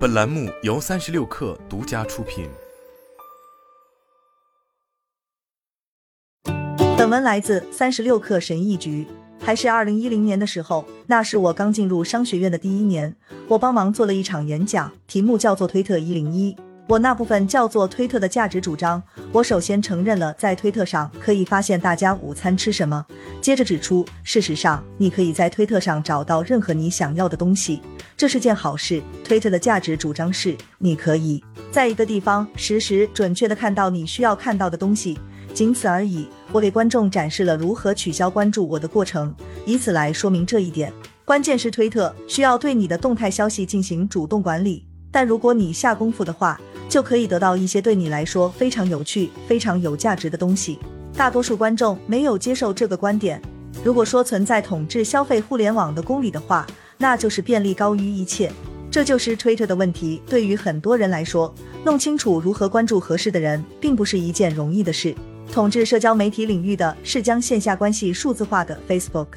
本栏目由三十六氪独家出品。本文来自三十六氪神译局。还是二零一零年的时候，那是我刚进入商学院的第一年，我帮忙做了一场演讲，题目叫做《推特一零一》。我那部分叫做推特的价值主张。我首先承认了在推特上可以发现大家午餐吃什么，接着指出，事实上你可以在推特上找到任何你想要的东西，这是件好事。推特的价值主张是，你可以在一个地方实时准确的看到你需要看到的东西，仅此而已。我给观众展示了如何取消关注我的过程，以此来说明这一点。关键是推特需要对你的动态消息进行主动管理，但如果你下功夫的话。就可以得到一些对你来说非常有趣、非常有价值的东西。大多数观众没有接受这个观点。如果说存在统治消费互联网的公理的话，那就是便利高于一切。这就是 Twitter 的问题。对于很多人来说，弄清楚如何关注合适的人，并不是一件容易的事。统治社交媒体领域的是将线下关系数字化的 Facebook。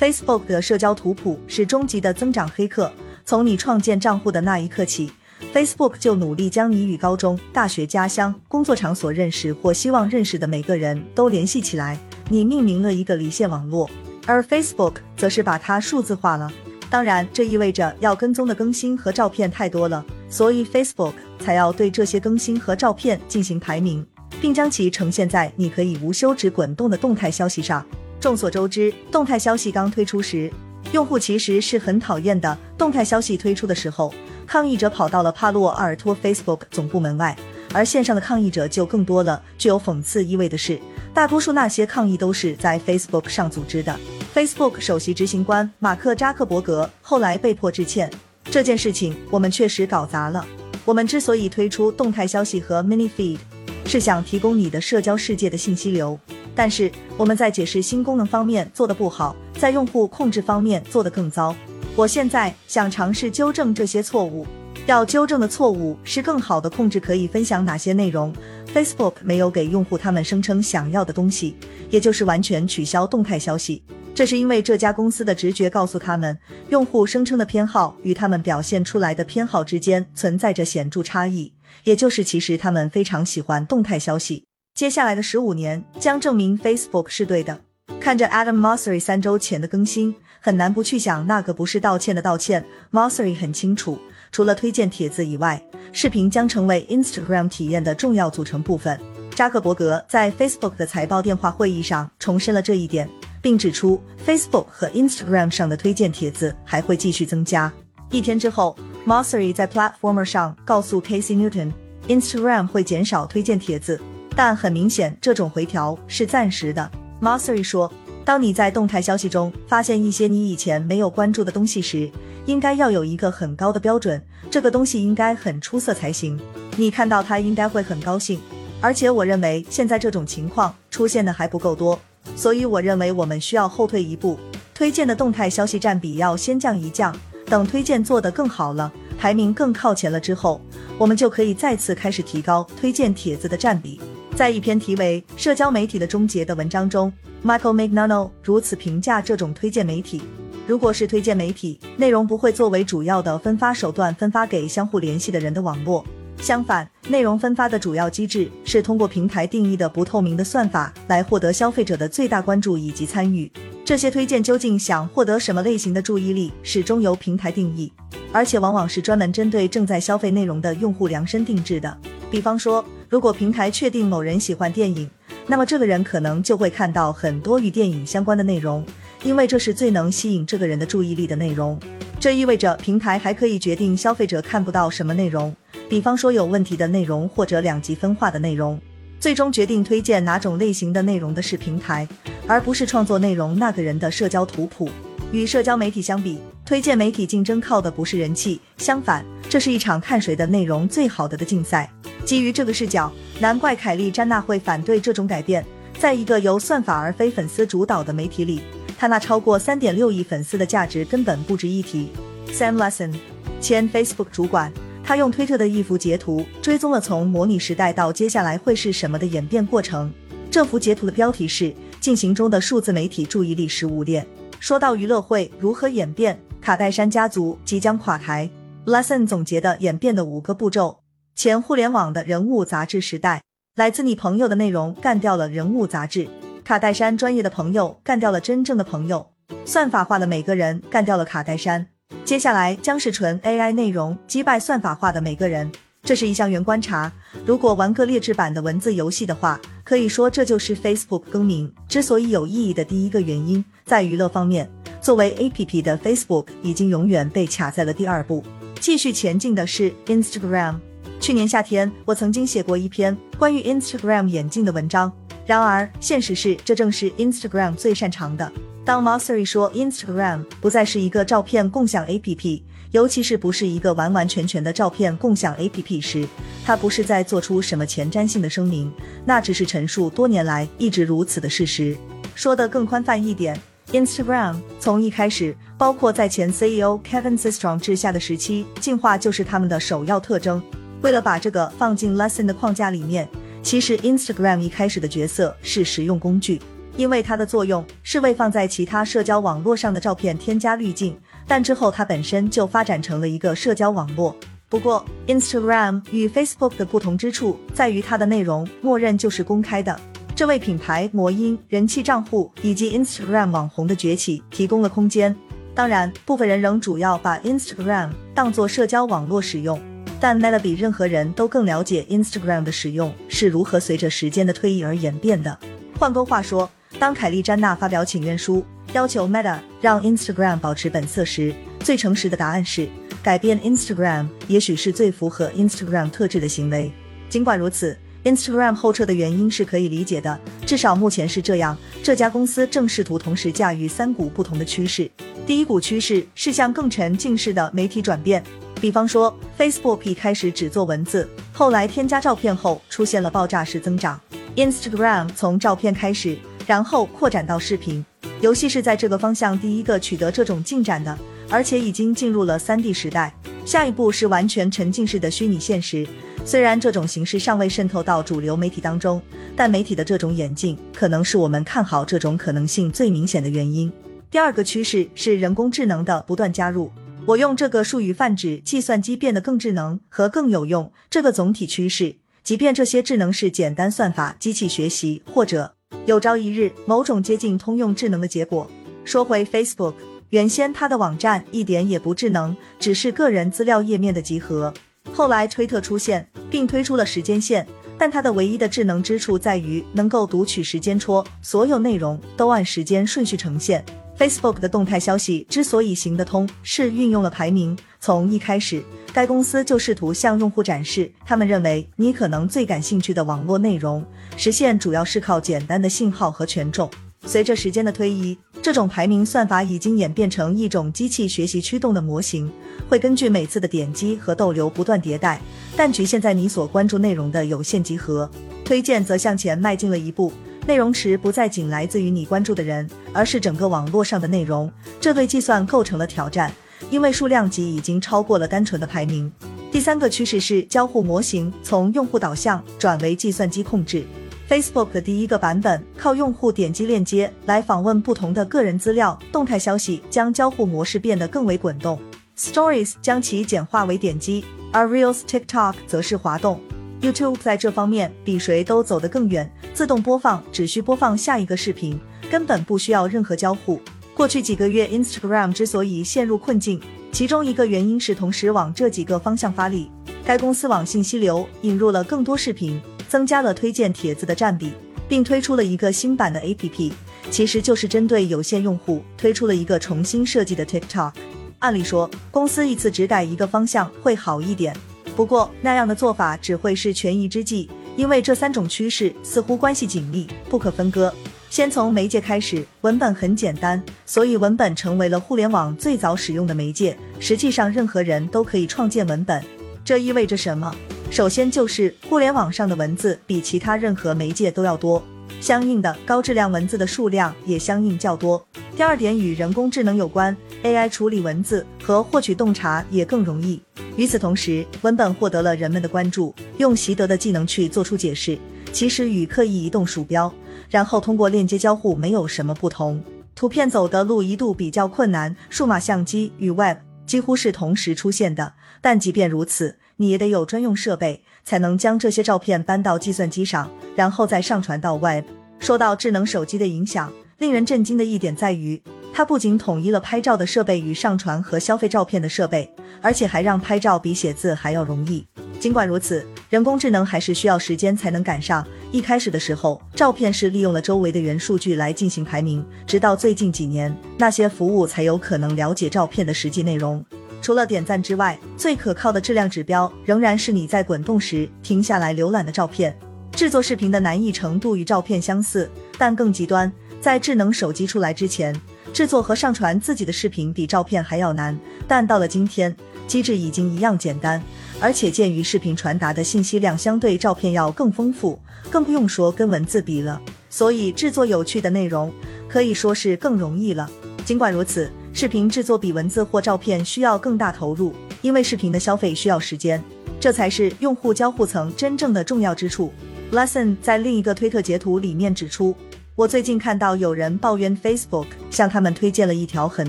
Facebook 的社交图谱是终极的增长黑客。从你创建账户的那一刻起。Facebook 就努力将你与高中、大学、家乡、工作场所认识或希望认识的每个人都联系起来。你命名了一个离线网络，而 Facebook 则是把它数字化了。当然，这意味着要跟踪的更新和照片太多了，所以 Facebook 才要对这些更新和照片进行排名，并将其呈现在你可以无休止滚动的动态消息上。众所周知，动态消息刚推出时，用户其实是很讨厌的。动态消息推出的时候。抗议者跑到了帕洛阿尔托 Facebook 总部门外，而线上的抗议者就更多了。具有讽刺意味的是，大多数那些抗议都是在 Facebook 上组织的。Facebook 首席执行官马克扎克伯格后来被迫致歉，这件事情我们确实搞砸了。我们之所以推出动态消息和 Mini Feed，是想提供你的社交世界的信息流，但是我们在解释新功能方面做得不好，在用户控制方面做得更糟。我现在想尝试纠正这些错误。要纠正的错误是更好的控制可以分享哪些内容。Facebook 没有给用户他们声称想要的东西，也就是完全取消动态消息。这是因为这家公司的直觉告诉他们，用户声称的偏好与他们表现出来的偏好之间存在着显著差异，也就是其实他们非常喜欢动态消息。接下来的十五年将证明 Facebook 是对的。看着 Adam Mosseri 三周前的更新。很难不去想那个不是道歉的道歉。Mosseri 很清楚，除了推荐帖子以外，视频将成为 Instagram 体验的重要组成部分。扎克伯格在 Facebook 的财报电话会议上重申了这一点，并指出 Facebook 和 Instagram 上的推荐帖子还会继续增加。一天之后，Mosseri 在 Platformer 上告诉 Casey Newton，Instagram 会减少推荐帖子，但很明显这种回调是暂时的。Mosseri 说。当你在动态消息中发现一些你以前没有关注的东西时，应该要有一个很高的标准，这个东西应该很出色才行。你看到它应该会很高兴，而且我认为现在这种情况出现的还不够多，所以我认为我们需要后退一步，推荐的动态消息占比要先降一降，等推荐做得更好了，排名更靠前了之后，我们就可以再次开始提高推荐帖子的占比。在一篇题为《社交媒体的终结》的文章中。Michael McNano 如此评价这种推荐媒体：如果是推荐媒体，内容不会作为主要的分发手段分发给相互联系的人的网络。相反，内容分发的主要机制是通过平台定义的不透明的算法来获得消费者的最大关注以及参与。这些推荐究竟想获得什么类型的注意力，始终由平台定义，而且往往是专门针对正在消费内容的用户量身定制的。比方说，如果平台确定某人喜欢电影，那么这个人可能就会看到很多与电影相关的内容，因为这是最能吸引这个人的注意力的内容。这意味着平台还可以决定消费者看不到什么内容，比方说有问题的内容或者两极分化的内容。最终决定推荐哪种类型的内容的是平台，而不是创作内容那个人的社交图谱。与社交媒体相比，推荐媒体竞争靠的不是人气，相反，这是一场看谁的内容最好的的竞赛。基于这个视角，难怪凯利·詹娜会反对这种改变。在一个由算法而非粉丝主导的媒体里，他那超过三点六亿粉丝的价值根本不值一提。Sam Lesson，前 Facebook 主管，他用推特的一幅截图追踪了从模拟时代到接下来会是什么的演变过程。这幅截图的标题是“进行中的数字媒体注意力食物链”。说到娱乐会如何演变，卡戴珊家族即将垮台。Lesson 总结的演变的五个步骤：前互联网的人物杂志时代，来自你朋友的内容干掉了人物杂志；卡戴珊专业的朋友干掉了真正的朋友；算法化的每个人干掉了卡戴珊。接下来将是纯 AI 内容击败算法化的每个人。这是一项原观察。如果玩个劣质版的文字游戏的话，可以说这就是 Facebook 更名之所以有意义的第一个原因。在娱乐方面，作为 APP 的 Facebook 已经永远被卡在了第二步。继续前进的是 Instagram。去年夏天，我曾经写过一篇关于 Instagram 眼镜的文章。然而，现实是，这正是 Instagram 最擅长的。当 Mossery 说 Instagram 不再是一个照片共享 APP，尤其是不是一个完完全全的照片共享 APP 时，他不是在做出什么前瞻性的声明，那只是陈述多年来一直如此的事实。说得更宽泛一点，Instagram 从一开始，包括在前 CEO Kevin Systrom 治下的时期，进化就是他们的首要特征。为了把这个放进 Lesson 的框架里面，其实 Instagram 一开始的角色是实用工具。因为它的作用是为放在其他社交网络上的照片添加滤镜，但之后它本身就发展成了一个社交网络。不过，Instagram 与 Facebook 的不同之处在于它的内容默认就是公开的，这为品牌、魔音、人气账户以及 Instagram 网红的崛起提供了空间。当然，部分人仍主要把 Instagram 当作社交网络使用，但 Meta 比任何人都更了解 Instagram 的使用是如何随着时间的推移而演变的。换个话说，当凯莉·詹娜发表请愿书，要求 Meta 让 Instagram 保持本色时，最诚实的答案是改变 Instagram，也许是最符合 Instagram 特质的行为。尽管如此，Instagram 后撤的原因是可以理解的，至少目前是这样。这家公司正试图同时驾驭三股不同的趋势。第一股趋势是向更沉浸式的媒体转变，比方说 Facebook 一开始只做文字，后来添加照片后出现了爆炸式增长。Instagram 从照片开始。然后扩展到视频，游戏是在这个方向第一个取得这种进展的，而且已经进入了三 D 时代。下一步是完全沉浸式的虚拟现实，虽然这种形式尚未渗透到主流媒体当中，但媒体的这种眼镜可能是我们看好这种可能性最明显的原因。第二个趋势是人工智能的不断加入，我用这个术语泛指计算机变得更智能和更有用这个总体趋势，即便这些智能是简单算法、机器学习或者。有朝一日，某种接近通用智能的结果。说回 Facebook，原先它的网站一点也不智能，只是个人资料页面的集合。后来推特出现，并推出了时间线，但它的唯一的智能之处在于能够读取时间戳，所有内容都按时间顺序呈现。Facebook 的动态消息之所以行得通，是运用了排名。从一开始，该公司就试图向用户展示他们认为你可能最感兴趣的网络内容，实现主要是靠简单的信号和权重。随着时间的推移，这种排名算法已经演变成一种机器学习驱动的模型，会根据每次的点击和逗留不断迭代，但局限在你所关注内容的有限集合。推荐则向前迈进了一步，内容池不再仅来自于你关注的人，而是整个网络上的内容，这对计算构成了挑战。因为数量级已经超过了单纯的排名。第三个趋势是交互模型从用户导向转为计算机控制。Facebook 的第一个版本靠用户点击链接来访问不同的个人资料，动态消息将交互模式变得更为滚动，Stories 将其简化为点击，而 Reels、TikTok 则是滑动。YouTube 在这方面比谁都走得更远，自动播放只需播放下一个视频，根本不需要任何交互。过去几个月，Instagram 之所以陷入困境，其中一个原因是同时往这几个方向发力。该公司往信息流引入了更多视频，增加了推荐帖子的占比，并推出了一个新版的 APP，其实就是针对有限用户推出了一个重新设计的 TikTok。按理说，公司一次只改一个方向会好一点，不过那样的做法只会是权宜之计，因为这三种趋势似乎关系紧密，不可分割。先从媒介开始，文本很简单，所以文本成为了互联网最早使用的媒介。实际上，任何人都可以创建文本。这意味着什么？首先就是互联网上的文字比其他任何媒介都要多，相应的高质量文字的数量也相应较多。第二点与人工智能有关，AI 处理文字和获取洞察也更容易。与此同时，文本获得了人们的关注，用习得的技能去做出解释，其实与刻意移动鼠标。然后通过链接交互没有什么不同。图片走的路一度比较困难，数码相机与 Web 几乎是同时出现的。但即便如此，你也得有专用设备，才能将这些照片搬到计算机上，然后再上传到 Web。说到智能手机的影响，令人震惊的一点在于，它不仅统一了拍照的设备与上传和消费照片的设备，而且还让拍照比写字还要容易。尽管如此，人工智能还是需要时间才能赶上。一开始的时候，照片是利用了周围的元数据来进行排名，直到最近几年，那些服务才有可能了解照片的实际内容。除了点赞之外，最可靠的质量指标仍然是你在滚动时停下来浏览的照片。制作视频的难易程度与照片相似，但更极端。在智能手机出来之前，制作和上传自己的视频比照片还要难，但到了今天，机制已经一样简单。而且鉴于视频传达的信息量相对照片要更丰富，更不用说跟文字比了，所以制作有趣的内容可以说是更容易了。尽管如此，视频制作比文字或照片需要更大投入，因为视频的消费需要时间，这才是用户交互层真正的重要之处。Lesson 在另一个推特截图里面指出，我最近看到有人抱怨 Facebook 向他们推荐了一条很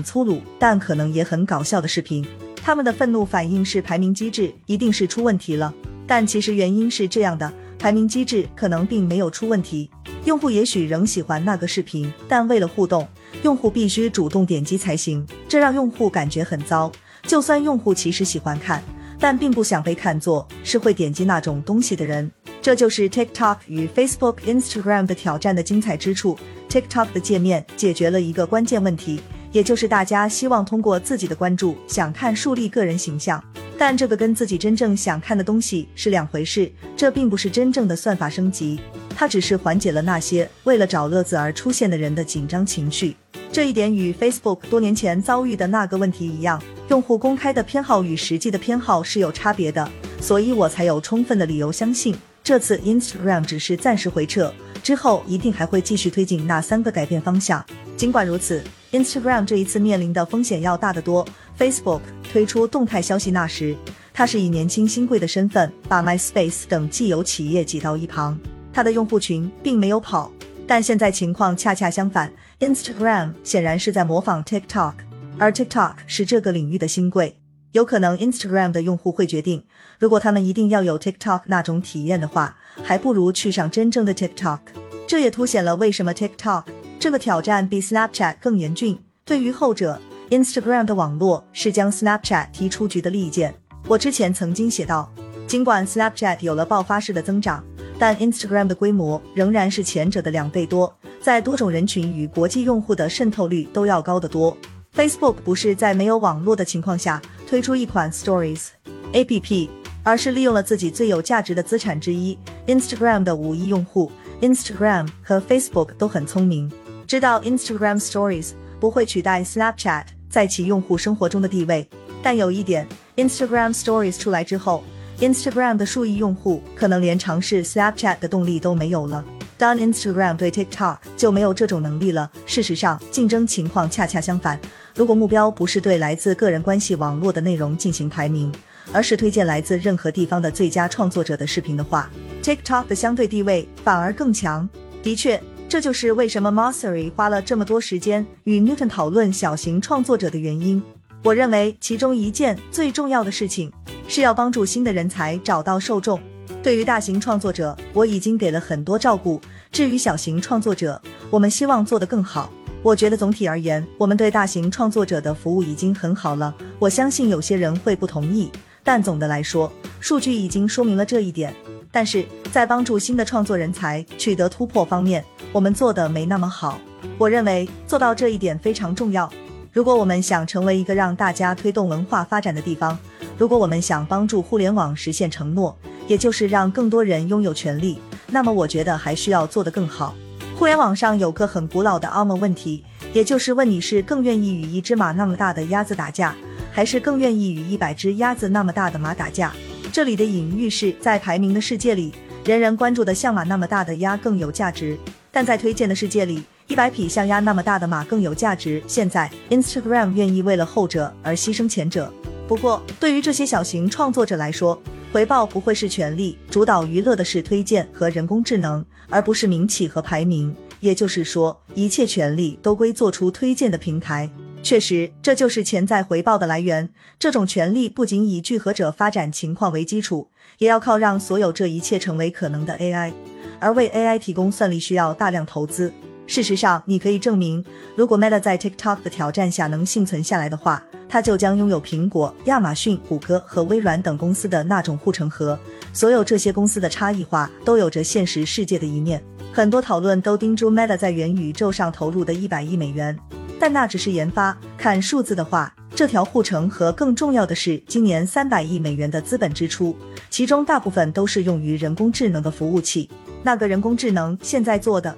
粗鲁但可能也很搞笑的视频。他们的愤怒反应是排名机制一定是出问题了，但其实原因是这样的：排名机制可能并没有出问题，用户也许仍喜欢那个视频，但为了互动，用户必须主动点击才行，这让用户感觉很糟。就算用户其实喜欢看，但并不想被看作是会点击那种东西的人。这就是 TikTok 与 Facebook、Instagram 的挑战的精彩之处。TikTok 的界面解决了一个关键问题。也就是大家希望通过自己的关注想看树立个人形象，但这个跟自己真正想看的东西是两回事。这并不是真正的算法升级，它只是缓解了那些为了找乐子而出现的人的紧张情绪。这一点与 Facebook 多年前遭遇的那个问题一样，用户公开的偏好与实际的偏好是有差别的，所以我才有充分的理由相信，这次 Instagram 只是暂时回撤，之后一定还会继续推进那三个改变方向。尽管如此。Instagram 这一次面临的风险要大得多。Facebook 推出动态消息那时，它是以年轻新贵的身份把 MySpace 等既有企业挤到一旁，它的用户群并没有跑。但现在情况恰恰相反，Instagram 显然是在模仿 TikTok，而 TikTok 是这个领域的新贵。有可能 Instagram 的用户会决定，如果他们一定要有 TikTok 那种体验的话，还不如去上真正的 TikTok。这也凸显了为什么 TikTok。这个挑战比 Snapchat 更严峻。对于后者，Instagram 的网络是将 Snapchat 踢出局的利剑。我之前曾经写到，尽管 Snapchat 有了爆发式的增长，但 Instagram 的规模仍然是前者的两倍多，在多种人群与国际用户的渗透率都要高得多。Facebook 不是在没有网络的情况下推出一款 Stories APP，而是利用了自己最有价值的资产之一 Instagram 的五亿用户。Instagram 和 Facebook 都很聪明。知道 Instagram Stories 不会取代 Snapchat 在其用户生活中的地位，但有一点，Instagram Stories 出来之后，Instagram 的数亿用户可能连尝试 Snapchat 的动力都没有了。当 Instagram 对 TikTok 就没有这种能力了。事实上，竞争情况恰恰相反。如果目标不是对来自个人关系网络的内容进行排名，而是推荐来自任何地方的最佳创作者的视频的话，TikTok 的相对地位反而更强。的确。这就是为什么 Mosseri 花了这么多时间与 Newton 讨论小型创作者的原因。我认为其中一件最重要的事情是要帮助新的人才找到受众。对于大型创作者，我已经给了很多照顾。至于小型创作者，我们希望做得更好。我觉得总体而言，我们对大型创作者的服务已经很好了。我相信有些人会不同意，但总的来说，数据已经说明了这一点。但是在帮助新的创作人才取得突破方面，我们做的没那么好，我认为做到这一点非常重要。如果我们想成为一个让大家推动文化发展的地方，如果我们想帮助互联网实现承诺，也就是让更多人拥有权利，那么我觉得还需要做得更好。互联网上有个很古老的 ARM 问题，也就是问你是更愿意与一只马那么大的鸭子打架，还是更愿意与一百只鸭子那么大的马打架？这里的隐喻是在排名的世界里，人人关注的像马那么大的鸭更有价值。但在推荐的世界里，一百匹像鸭那么大的马更有价值。现在，Instagram 愿意为了后者而牺牲前者。不过，对于这些小型创作者来说，回报不会是权力，主导娱乐的是推荐和人工智能，而不是名气和排名。也就是说，一切权利都归做出推荐的平台。确实，这就是潜在回报的来源。这种权利不仅以聚合者发展情况为基础，也要靠让所有这一切成为可能的 AI。而为 AI 提供算力需要大量投资。事实上，你可以证明，如果 Meta 在 TikTok 的挑战下能幸存下来的话，它就将拥有苹果、亚马逊、谷歌和微软等公司的那种护城河。所有这些公司的差异化都有着现实世界的一面。很多讨论都盯住 Meta 在元宇宙上投入的一百亿美元。但那只是研发。看数字的话，这条护城河更重要的是今年三百亿美元的资本支出，其中大部分都是用于人工智能的服务器。那个人工智能现在做的